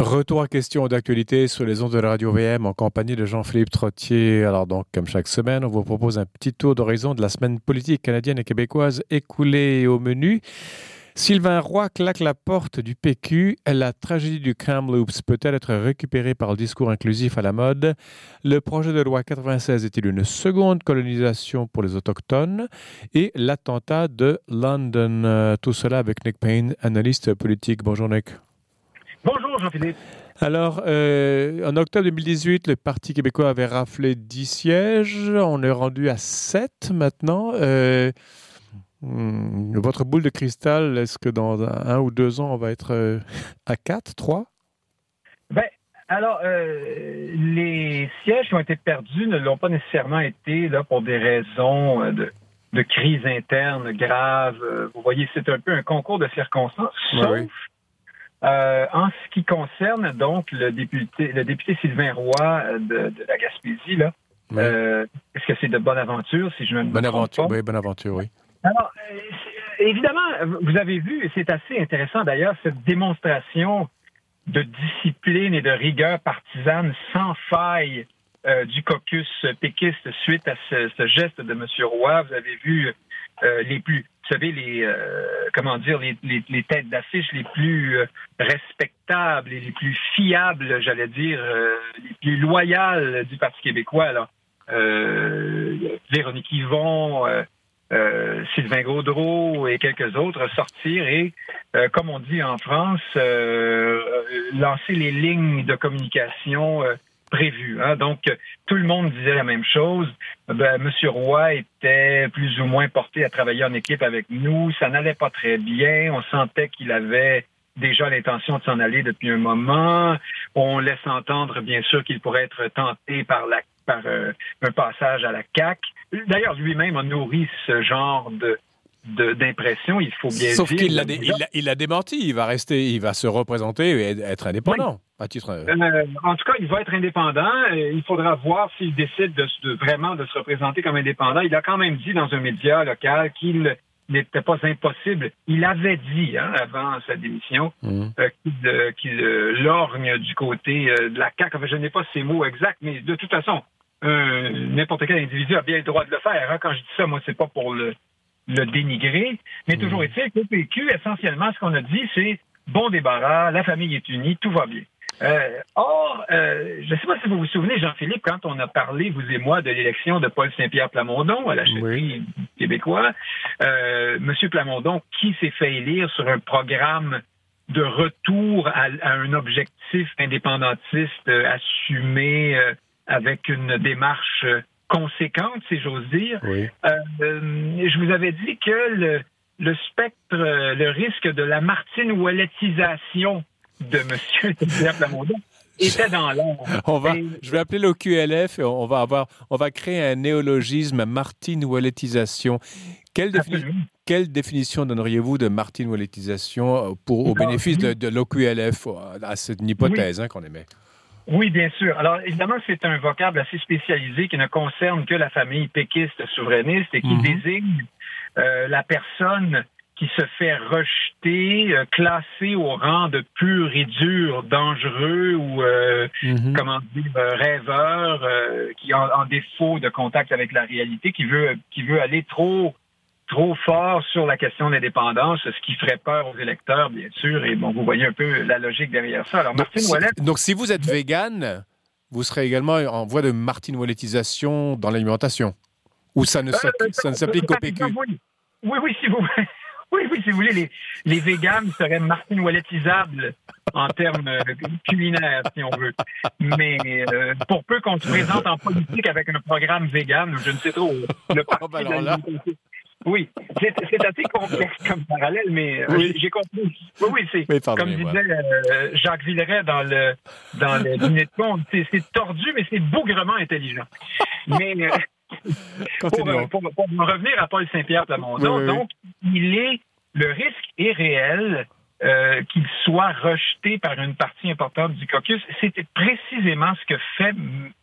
Retour à questions d'actualité sur les ondes de la radio VM en compagnie de Jean-Philippe Trottier. Alors donc, comme chaque semaine, on vous propose un petit tour d'horizon de la semaine politique canadienne et québécoise écoulée au menu. Sylvain Roy claque la porte du PQ. La tragédie du Kamloops peut-elle être récupérée par le discours inclusif à la mode? Le projet de loi 96 est-il une seconde colonisation pour les Autochtones? Et l'attentat de London. Tout cela avec Nick Payne, analyste politique. Bonjour Nick. Bonjour Jean-Philippe. Alors, euh, en octobre 2018, le Parti québécois avait raflé 10 sièges. On est rendu à 7 maintenant. Euh, hmm, votre boule de cristal, est-ce que dans un, ou deux ans, on va être euh, à 4, 3? Ben, alors, euh, les sièges qui ont été perdus ne l'ont pas nécessairement été là, pour des raisons de, de crise interne grave. Vous voyez, c'est un peu un concours de circonstances. Sauf. Euh, en ce qui concerne donc le député, le député Sylvain Roy euh, de, de la Gaspésie, là, euh, est-ce que c'est de bonne aventure, si je ne me bonne aventure, pas? oui, bonne aventure, oui. Alors, euh, évidemment, vous avez vu, et c'est assez intéressant d'ailleurs, cette démonstration de discipline et de rigueur partisane sans faille euh, du caucus péquiste suite à ce, ce geste de M. Roy. Vous avez vu euh, les plus, vous savez, les, euh, comment dire, les, têtes d'affiche les plus euh, respectables et les plus fiables, j'allais dire, euh, les plus loyales du Parti québécois. Véronique Yvon, Sylvain Gaudreau et quelques autres sortir et, comme on dit en France, lancer les lignes de communication prévues. hein. Donc, euh, tout le monde disait la même chose. Ben, Monsieur Roy était plus ou moins porté à travailler en équipe avec nous. Ça n'allait pas très bien. On sentait qu'il avait déjà l'intention de s'en aller depuis un moment. On laisse entendre, bien sûr, qu'il pourrait être tenté par la par euh, un passage à la CAC. D'ailleurs, lui-même a nourri ce genre de- d'impression, il faut bien Sauf dire. qu'il l'a dé- démenti. Il va rester, il va se représenter et être indépendant. À titre. euh, Euh, en tout cas, il va être indépendant. Il faudra voir s'il décide de, se- de vraiment de se représenter comme indépendant. Il a quand même dit dans un média local qu'il n'était pas impossible. Il avait dit hein, avant sa démission hum. euh, qu'il euh, lorgne du côté de la CAQ. Enfin, je n'ai pas ces mots exacts, mais de toute façon, n'importe quel individu a bien le droit de le faire. hein. Quand je dis ça, moi, c'est pas pour le, le dénigrer, mais Mhm. toujours est-il qu'au PQ, essentiellement, ce qu'on a dit, c'est bon débarras, la famille est unie, tout va bien. Euh, or, euh, je ne sais pas si vous vous souvenez, Jean-Philippe, quand on a parlé, vous et moi, de l'élection de Paul Saint-Pierre Plamondon à la chefferie québécois, euh, M. Plamondon, qui s'est fait élire sur un programme de retour à, à un objectif indépendantiste euh, assumé euh, avec une démarche euh, conséquente, si j'ose dire. Oui. Euh, je vous avais dit que le, le spectre, le risque de la Martine Ouelletisation de M. Pierre Plamondon était dans l'air. On va, Et- je vais appeler l'OQLF et on va avoir, on va créer un néologisme Martine Ouelletisation. Quelle, défini- Absolument. quelle définition donneriez-vous de Martine Ouelletisation pour, au Ah, bénéfice de, oui. de l'OQLF à cette hypothèse hein, qu'on émet? Oui, bien sûr. Alors, évidemment, c'est un vocable assez spécialisé qui ne concerne que la famille péquiste souverainiste et qui Mhm. désigne euh, la personne qui se fait rejeter, euh, classée au rang de pur et dur, dangereux ou, euh, Mhm. comment dire, euh, rêveur, qui en, en défaut de contact avec la réalité, qui veut, qui veut aller trop trop fort sur la question de l'indépendance, ce qui ferait peur aux électeurs, bien sûr. Et bon, vous voyez un peu la logique derrière ça. Alors, Donc, Martine si, Ouellet, donc, si vous êtes vegan, vous serez également en voie de Martine Ouelletisation dans l'alimentation? Ou ça ne Euh, s'applique qu'au PQ? Oui, oui, oui, si vous, oui, oui, si vous voulez, les, les véganes seraient Martine Ouelletisables en termes euh, culinaires, si on veut. Mais euh, pour peu qu'on se présente en politique avec un programme vegan, je ne sais trop. Le parti Oh, ben alors là. de la- Oui, c'est c'est assez complexe comme parallèle, mais euh, Oui. j'ai- compris. Oui, oui, c'est comme disait euh, Jacques Villeray dans le dans le dîner de con, c'est tordu, mais c'est bougrement intelligent. Mais euh, pour, pour, pour en revenir à Paul Saint-Pierre Plamondon, oui. donc il est le risque est réel euh, qu'il soit rejeté par une partie importante du caucus. C'était précisément ce que fait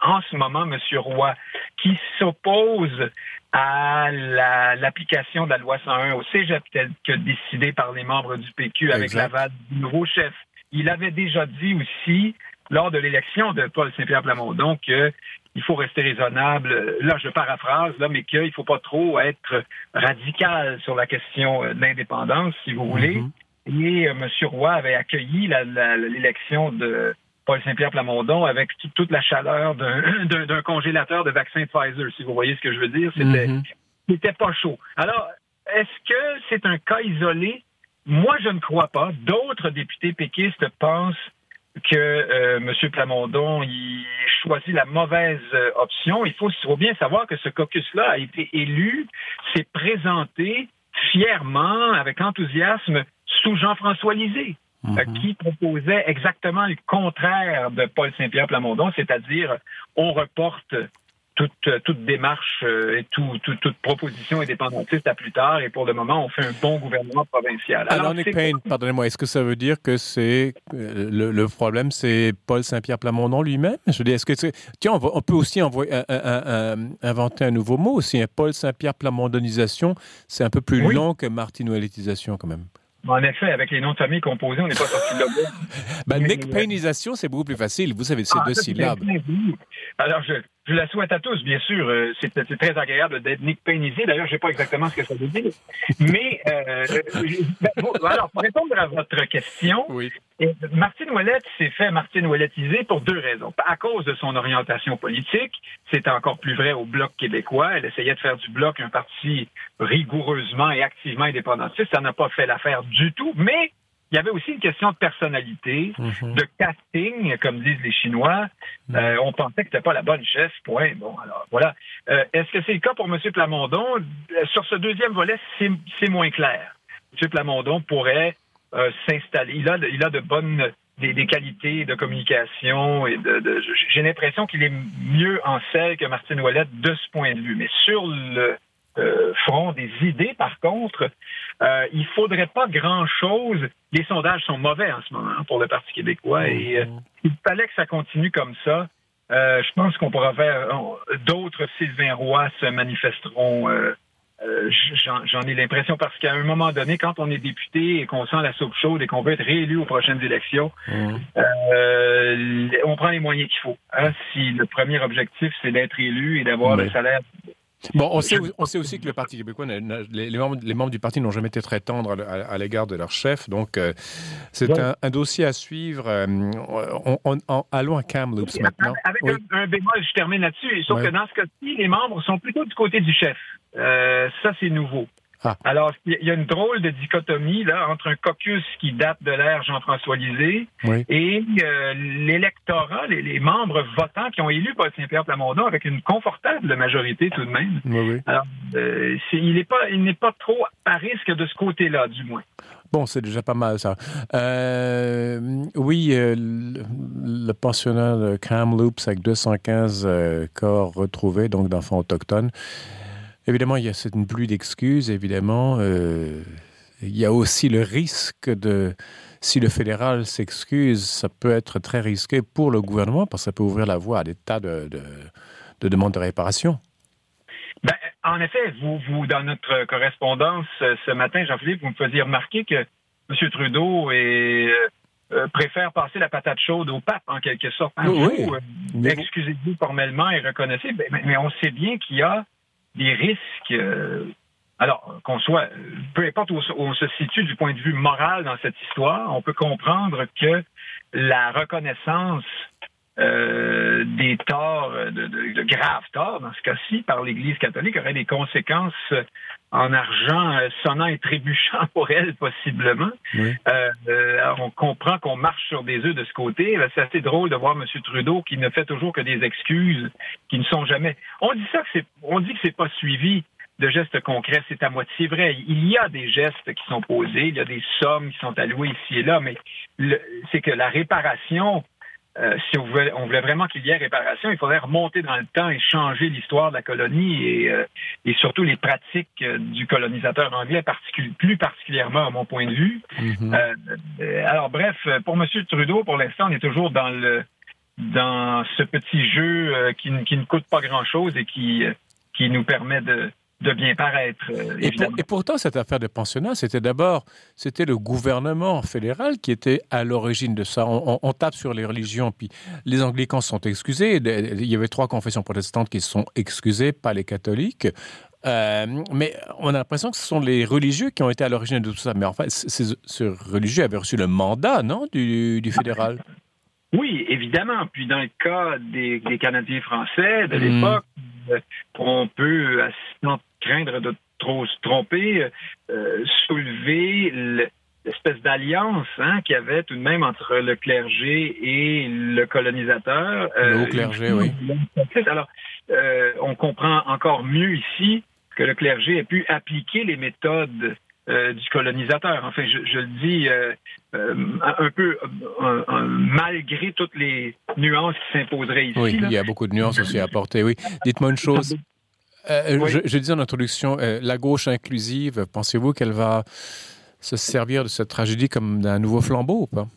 en ce moment M. Roy, qui s'oppose à la- l'application de la loi 101 au cégep tel que décidé par les membres du PQ avec l'aval du nouveau chef il avait déjà dit aussi lors de l'élection de Paul Saint-Pierre Plamondon qu'il faut rester raisonnable. Là, je paraphrase, là, mais qu'il ne faut pas trop être radical sur la question de l'indépendance, si vous voulez. Mm-hmm. Et M. Roy avait accueilli l'élection de Paul Saint-Pierre Plamondon avec toute la chaleur d'un congélateur de vaccin Pfizer, si vous voyez ce que je veux dire. C'était mm pas chaud. Alors, est-ce que c'est un cas isolé? Moi, je ne crois pas. D'autres députés péquistes pensent que euh, M. Plamondon il choisit la mauvaise euh, option. Il faut, bien savoir que ce caucus-là a été élu, s'est présenté fièrement, avec enthousiasme, sous Jean-François Lisée. Euh, mhm. qui proposait exactement le contraire de Paul Saint-Pierre Plamondon, c'est-à-dire on reporte toute, toute démarche euh, et toute proposition indépendantiste à plus tard. Et pour le moment, on fait un bon gouvernement provincial. Alors, Nick Payne, pardonnez-moi, est-ce que ça veut dire que c'est euh, le, problème, c'est Paul Saint-Pierre Plamondon lui-même? Je veux dire, est-ce que tiens, on, peut aussi envoyer, inventer un nouveau mot aussi. Un Paul Saint-Pierre Plamondonisation, c'est un peu plus long que martinouelletisation quand même. En effet, avec les noms de famille composés, on n'est pas sorti de là. ben, Nick Payneisation, c'est beaucoup plus facile. Vous savez, c'est ah, deux syllabes. Alors, je, je la souhaite à tous, bien sûr. Euh, c'est très agréable d'être Nick Payneisé. D'ailleurs, je ne sais pas exactement ce que ça veut dire. Mais, euh, ben, alors, pour répondre à votre question, oui. Martine Ouellette s'est fait Martine Ouellettiser pour deux raisons. À cause de son orientation politique, c'est encore plus vrai au Bloc québécois. Elle essayait de faire du Bloc un parti rigoureusement et activement indépendantiste. Ça n'a pas fait l'affaire du tout, mais il y avait aussi une question de personnalité, mhm. de casting, comme disent les Chinois. Mhm. Euh, on pensait que c'était pas la bonne chef. Point. Bon, alors voilà. Euh, est-ce que c'est le cas pour M. Plamondon? Euh, Sur ce deuxième volet, c'est moins clair. M. Plamondon pourrait s'installer. Il a, il a de bonnes des, qualités de communication et de, j'ai l'impression qu'il est mieux en selle que Martine Ouellette de ce point de vue. Mais sur le euh, front des idées, par contre, euh, il faudrait pas grand-chose. Les sondages sont mauvais en ce moment pour le Parti québécois et euh, mm-hmm. il fallait que ça continue comme ça. Euh, je pense qu'on pourra faire d'autres Sylvain Roy se manifesteront. J'en ai l'impression parce qu'à un moment donné, quand on est député et qu'on sent la soupe chaude et qu'on veut être réélu aux prochaines élections, mm-hmm. on prend les moyens qu'il faut. Hein. si le premier objectif c'est d'être élu et d'avoir le salaire Bon, on sait, on sait aussi que le Parti québécois, les, membres, les membres, du parti n'ont jamais été très tendres à, l'égard de leur chef. Donc, euh, c'est un, dossier à suivre. Euh, on, allons à Kamloops maintenant. Avec un, bémol, je termine là-dessus. Sauf que dans ce cas-ci, les membres sont plutôt du côté du chef. Euh, ça, c'est nouveau. Ah. Alors, il y a une drôle de dichotomie là entre un caucus qui date de l'ère Jean-François Lisée et euh, l'électorat, les, membres votants qui ont élu Paul Saint-Pierre Plamondon avec une confortable majorité tout de même. Alors, euh, il n'est pas, il n'est pas trop à risque de ce côté-là, du moins. Bon, c'est déjà pas mal ça. Euh, oui, le, pensionnat de Kamloops avec 215 corps retrouvés, donc d'enfants autochtones. Évidemment, il y a cette pluie d'excuses, évidemment. Euh, il y a aussi le risque de, si le fédéral s'excuse, ça peut être très risqué pour le gouvernement parce que ça peut ouvrir la voie à des tas de, de, demandes de réparation. Ben, en effet, vous, vous, dans notre correspondance euh, ce matin, Jean-Philippe, vous me faisiez remarquer que M. Trudeau est, euh, préfère passer la patate chaude au pape, en quelque sorte. Oui, Excusez-vous formellement et reconnaissez, mais on sait bien qu'il y a des risques. Euh, alors, qu'on soit, peu importe où, on se situe du point de vue moral dans cette histoire, on peut comprendre que la reconnaissance euh, des torts, de, graves torts, dans ce cas-ci, par l'Église catholique, aurait des conséquences en argent euh, sonnant et trébuchant pour elle, possiblement. alors, on comprend qu'on marche sur des œufs de ce côté. C'est assez drôle de voir M. Trudeau qui ne fait toujours que des excuses qui ne sont jamais. On dit ça que c'est, on dit que c'est pas suivi de gestes concrets, c'est à moitié vrai. Il y a des gestes qui sont posés, il y a des sommes qui sont allouées ici et là, mais c'est que la réparation, euh, si on voulait, on voulait vraiment qu'il y ait réparation, il faudrait remonter dans le temps et changer l'histoire de la colonie et, euh, et surtout les pratiques euh, du colonisateur anglais, plus particulièrement à mon point de vue. Mm-hmm. alors bref, pour M. Trudeau, pour l'instant, on est toujours dans le dans ce petit jeu qui, qui ne coûte pas grand-chose et qui, qui nous permet de, de bien paraître. Euh, et, pourtant, cette affaire de pensionnat, c'était d'abord, c'était le gouvernement fédéral qui était à l'origine de ça. On, tape sur les religions, puis les anglicans sont excusés. Il y avait trois confessions protestantes qui sont excusées, pas les catholiques. Euh, mais on a l'impression que ce sont les religieux qui ont été à l'origine de tout ça. Mais en fait, ce religieux avait reçu le mandat, non, du, fédéral? Oui, évidemment. Puis dans le cas des, Canadiens français de hmm. l'époque, euh, on peut, craindre de trop se tromper, euh, soulever l'espèce d'alliance hein, qu'il y avait tout de même entre le clergé et le colonisateur. Le haut clergé, oui. Alors, on comprend encore mieux ici que le clergé ait pu appliquer les méthodes euh, du colonisateur. Enfin, je, je le dis euh, euh, un peu malgré toutes les nuances qui s'imposeraient ici. Oui, il y a beaucoup de nuances aussi à apporter. Oui. Dites-moi une chose. Je, je, disais en introduction, la gauche inclusive, pensez-vous qu'elle va se servir de cette tragédie comme d'un nouveau flambeau ou pas?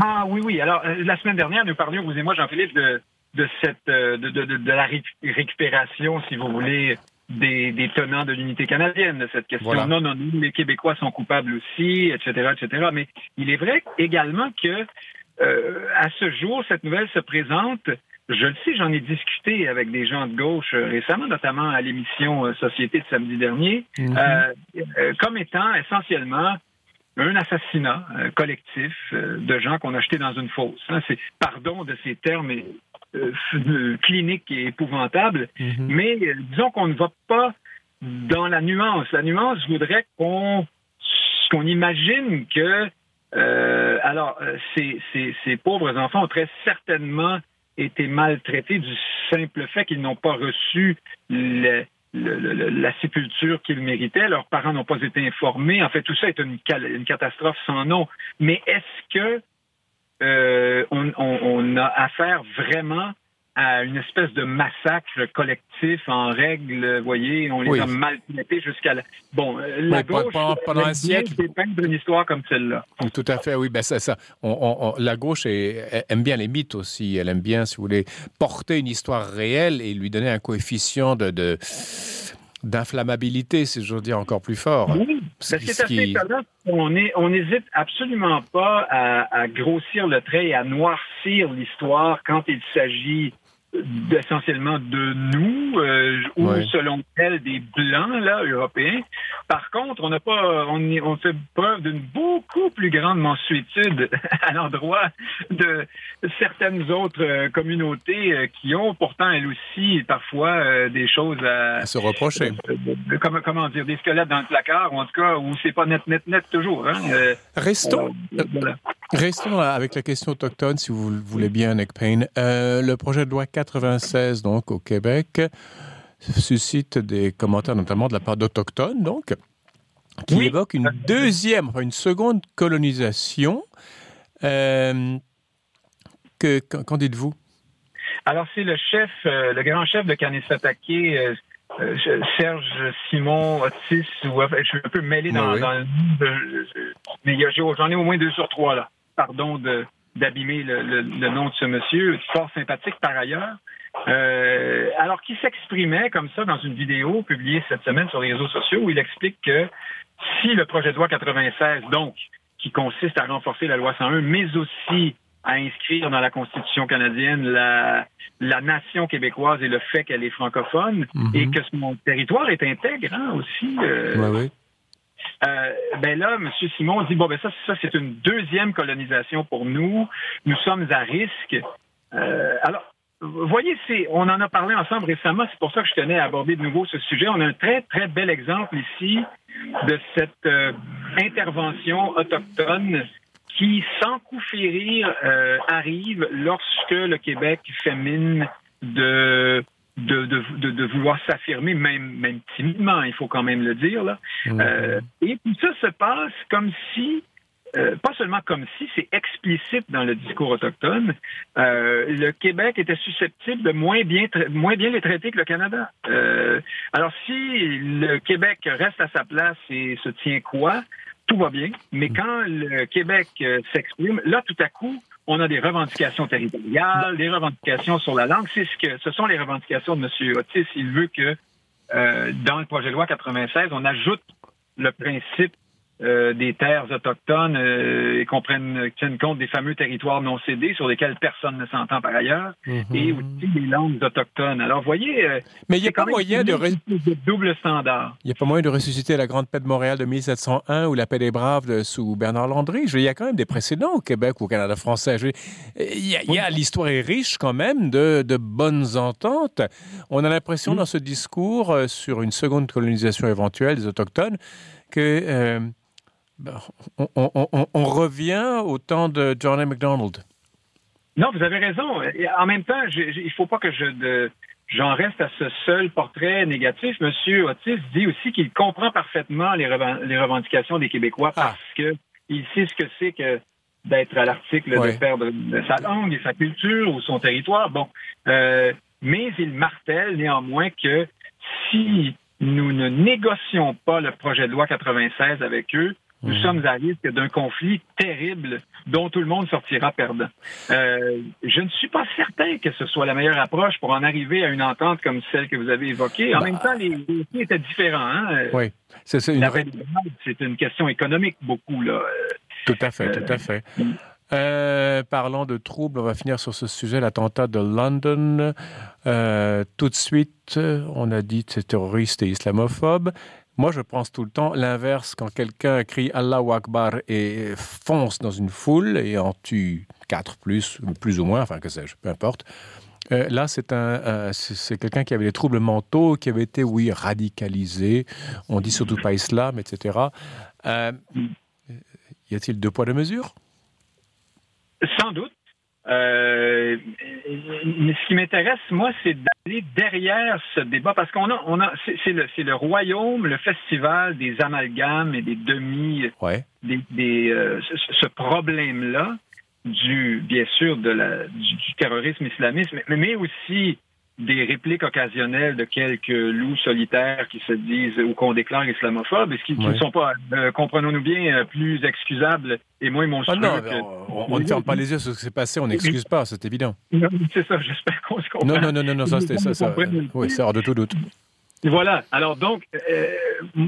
Ah oui, oui. Alors, la semaine dernière, nous parlions, vous et moi, Jean-Philippe, de, de cette de, de, de, la récupération, si vous voulez, des, tenants de l'unité canadienne de cette question. Non, non, non, les Québécois sont coupables aussi, etc., etc. Mais il est vrai également que euh, à ce jour, cette nouvelle se présente. Je le sais, j'en ai discuté avec des gens de gauche euh, récemment, notamment à l'émission euh, Société de samedi dernier, mhm. comme étant essentiellement un assassinat collectif de gens qu'on a jetés dans une fosse. Hein, c'est pardon de ces termes euh, clinique et épouvantable, mhm. mais euh, disons qu'on ne va pas dans la nuance. La nuance voudrait qu'on qu'on imagine que euh, alors ces, ces, ces, pauvres enfants ont très certainement été maltraités du simple fait qu'ils n'ont pas reçu la sépulture qu'ils méritaient. Leurs parents n'ont pas été informés. En fait, tout ça est une, catastrophe sans nom. Mais est-ce que euh, on, a affaire vraiment à une espèce de massacre collectif en règle, vous voyez, on les a maltraités jusqu'à la... Bon, euh, la gauche pendant, un siècle peindre une histoire comme celle-là. Tout à fait, oui, ben ça, ça. On, la gauche aime bien les mythes aussi, elle aime bien, si vous voulez, porter une histoire réelle et lui donner un coefficient de, de d'inflammabilité, si j'ose dire, encore plus fort. Oui, c'est assez étonnant. On n'hésite absolument pas à, à, grossir le trait et à noircir l'histoire quand il s'agit essentiellement de nous euh, ou selon elle des blancs là européens. Par contre, on n'a pas on, on fait preuve d'une beaucoup plus grande mensuétude à l'endroit de certaines autres euh, communautés euh, qui ont pourtant elles aussi parfois des choses à, se reprocher. comment, comment dire des squelettes dans le placard ou en tout cas où c'est pas net net net toujours. Hein? Restons. Restons avec la question autochtone, si vous voulez bien, Nick Payne. Euh, le projet de loi 96, donc, au Québec, suscite des commentaires, notamment de la part d'Autochtones, donc, qui évoque une deuxième, enfin, une seconde colonisation. Euh, que, qu'en dites-vous? Alors, c'est le chef, euh, le grand chef de Kanesatake, euh, Serge Simon Otis, ou, je suis un peu mêlé dans, dans le mais j'en ai au moins deux sur trois, là pardon d'abîmer le, nom de ce monsieur, fort sympathique par ailleurs. Euh, alors qu'il s'exprimait comme ça dans une vidéo publiée cette semaine sur les réseaux sociaux où il explique que si le projet de loi 96, donc, qui consiste à renforcer la loi 101, mais aussi à inscrire dans la Constitution canadienne la, la nation québécoise et le fait qu'elle est francophone mm-hmm. et que son territoire est intègre hein, aussi. Euh, euh, ben là, M. Simon dit bon ben ça, ça c'est une deuxième colonisation pour nous. Nous sommes à risque. Euh, alors, voyez, on en a parlé ensemble récemment. C'est pour ça que je tenais à aborder de nouveau ce sujet. On a un très très bel exemple ici de cette euh, intervention autochtone qui, sans coup férir, euh, arrive lorsque le Québec fait mine de de, de, de, vouloir s'affirmer, même, même timidement, il faut quand même le dire. Là. Mm-hmm. Euh, et tout ça se passe comme si, euh, pas seulement comme si, c'est explicite dans le discours autochtone, euh, le Québec était susceptible de moins bien, moins bien les traiter que le Canada. Euh, alors si le Québec reste à sa place et se tient quoi, tout va bien, mais mm. quand le Québec euh, s'exprime, là, tout à coup, on a des revendications territoriales, des revendications sur la langue. C'est ce sont les revendications de M. Otis. Il veut que dans le projet de loi 96, on ajoute le principe euh, des terres autochtones euh, et qu'on prenne tienne compte des fameux territoires non cédés sur lesquels personne ne s'entend par ailleurs mhm. et aussi des langues autochtones. Alors, voyez, euh, mais il n'y a pas moyen de, de, double standard. Il n'y a pas moyen de ressusciter la grande paix de Montréal de 1701 ou la paix des Braves sous Bernard Landry. Il y a quand même des précédents au Québec ou au Canada français. il y a, l'histoire est riche quand même de, de bonnes ententes. On a l'impression dans ce discours sur une seconde colonisation éventuelle des autochtones que ben, on, revient au temps de John A. MacDonald. Non, vous avez raison. En même temps, il ne faut pas que je j'en reste à ce seul portrait négatif. Monsieur Otis dit aussi qu'il comprend parfaitement les, revendications des Québécois ah. parce qu'il sait ce que c'est que d'être à l'article de perdre sa langue et sa culture ou son territoire. Bon, euh, mais il martèle néanmoins que si nous ne négocions pas le projet de loi 96 avec eux, nous hmm. sommes à risque d'un conflit terrible dont tout le monde sortira perdant. Euh, je ne suis pas certain que ce soit la meilleure approche pour en arriver à une entente comme celle que vous avez évoquée. En bah. même temps, les dossiers étaient différents. Hein? Oui, c'est une... c'est une question économique beaucoup. Là. Tout à fait, tout à fait. Euh, euh, parlant de troubles, on va finir sur ce sujet, l'attentat de London. tout de suite, on a dit que c'est terroriste et islamophobe. Moi, je pense tout le temps l'inverse quand quelqu'un crie Allah Akbar et fonce dans une foule et en tue quatre plus, plus ou moins, enfin que sais-je, peu importe. Euh, là, c'est un, c'est quelqu'un qui avait des troubles mentaux, qui avait été, oui, radicalisé. On dit surtout pas islam, etc. Euh, y a-t-il deux poids deux mesures? Sans doute. Euh, mais ce qui m'intéresse, moi, c'est d'aller derrière ce débat parce qu'on a, on a, c'est le, le, royaume, le festival des amalgames et des demi, des, euh, ce, problème-là du, bien sûr, de la, du, terrorisme islamiste, mais, mais aussi des répliques occasionnelles de quelques loups solitaires qui se disent ou qu'on déclare islamophobes, et ce qui, ne sont pas, euh, comprenons-nous bien, euh, plus excusables et moins monstrueux. Ah non, on, ne ferme pas les yeux sur ce qui s'est passé, on n'excuse pas, c'est évident. C'est ça, j'espère qu'on se comprend. Non, non, non, non, non ça, c'était ça, ça oui, c'est hors de tout doute. Voilà. Alors donc, euh,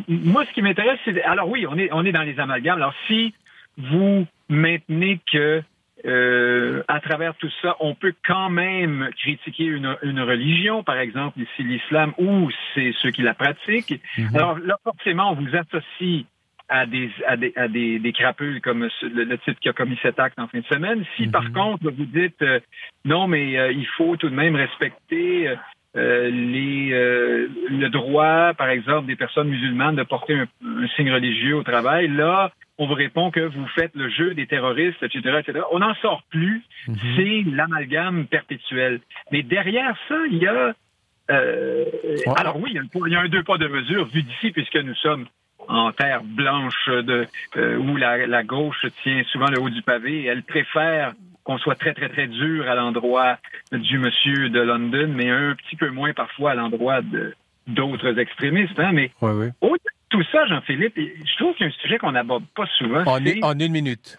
moi, ce qui m'intéresse, c'est alors oui, on est on est dans les amalgames. Alors si vous maintenez que euh, à travers tout ça, on peut quand même critiquer une, une religion, par exemple ici l'islam, ou c'est ceux qui la pratiquent. Mhm. Alors là, forcément, on vous associe à des, à des, à des, des crapules comme le, le, type qui a commis cet acte en fin de semaine. Si par mhm. contre vous dites euh, non, mais euh, il faut tout de même respecter les, le droit, par exemple, des personnes musulmanes de porter un, un signe religieux au travail, là, on vous répond que vous faites le jeu des terroristes, etc., etc. On n'en sort plus. Mhm. C'est l'amalgame perpétuel. Mais derrière ça, il y a... Euh, alors oui, il y, a un deux pas de mesure vu d'ici, puisque nous sommes en terre blanche de, euh, où la, gauche tient souvent le haut du pavé. Elle préfère qu'on soit très, très, très dur à l'endroit du monsieur de London, mais un petit peu moins parfois à l'endroit d'autres extrémistes. Hein. Mais oui, tout ça, Jean-Philippe, je trouve qu'il y a un sujet qu'on n'aborde pas souvent. En, une minute.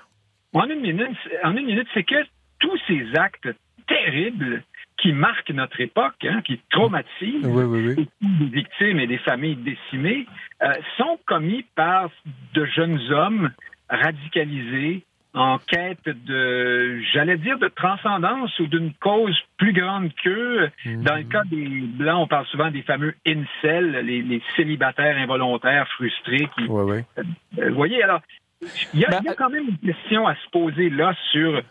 En une minute, en une minute, c'est que tous ces actes terribles qui marquent notre époque, hein, qui traumatisent les victimes et des familles décimées, euh, sont commis par de jeunes hommes radicalisés, en quête de, j'allais dire, de transcendance ou d'une cause plus grande qu'eux. Dans le cas des Blancs, on parle souvent des fameux incels, les, célibataires involontaires frustrés. Qui, euh, vous voyez, alors, il y, a, ben, quand même une question à se poser là sur,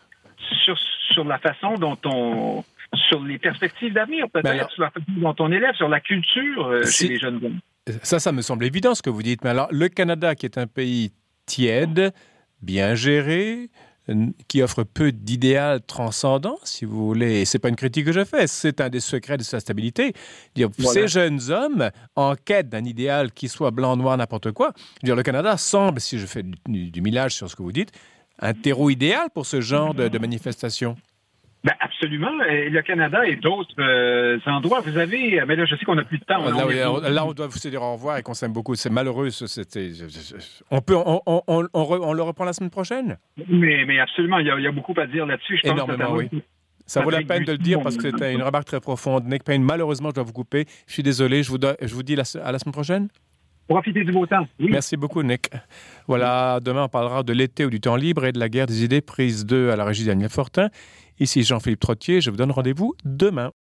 sur, sur la façon dont on sur les perspectives d'avenir, peut-être, sur la façon dont on élève, sur la culture euh, chez les jeunes hommes. Ça, ça me semble évident ce que vous dites. Mais alors, le Canada, qui est un pays tiède, bien géré, qui offre peu d'idéal transcendant, si vous voulez. Et c'est pas une critique que je fais, c'est un des secrets de sa stabilité. Dire, Ces jeunes hommes, en quête d'un idéal qui soit blanc, noir, n'importe quoi, dire, le Canada semble, si je fais du, millage sur ce que vous dites, un terreau idéal pour ce genre de, de manifestation. Ben absolument. le Canada et d'autres euh, endroits. Vous avez, mais là, je sais qu'on n'a plus de temps. Là, on, doit vous dire au revoir et qu'on s'aime beaucoup. C'est malheureux. C'était, on peut, on, on, le reprend la semaine prochaine? Mais, mais absolument, il y, a, beaucoup à dire là-dessus. Énormément, oui. Ça vaut la peine de le dire parce que c'était une remarque très profonde. Nick Payne, malheureusement, je dois vous couper. Je suis désolé. Je vous, je vous dis à la semaine prochaine. Profitez du beau temps. Merci beaucoup, Nick. Voilà, demain, on parlera de l'été ou du temps libre et de la guerre des idées prise 2 à la régie Daniel Fortin. Ici Jean-Philippe Trottier. Je vous donne rendez-vous demain.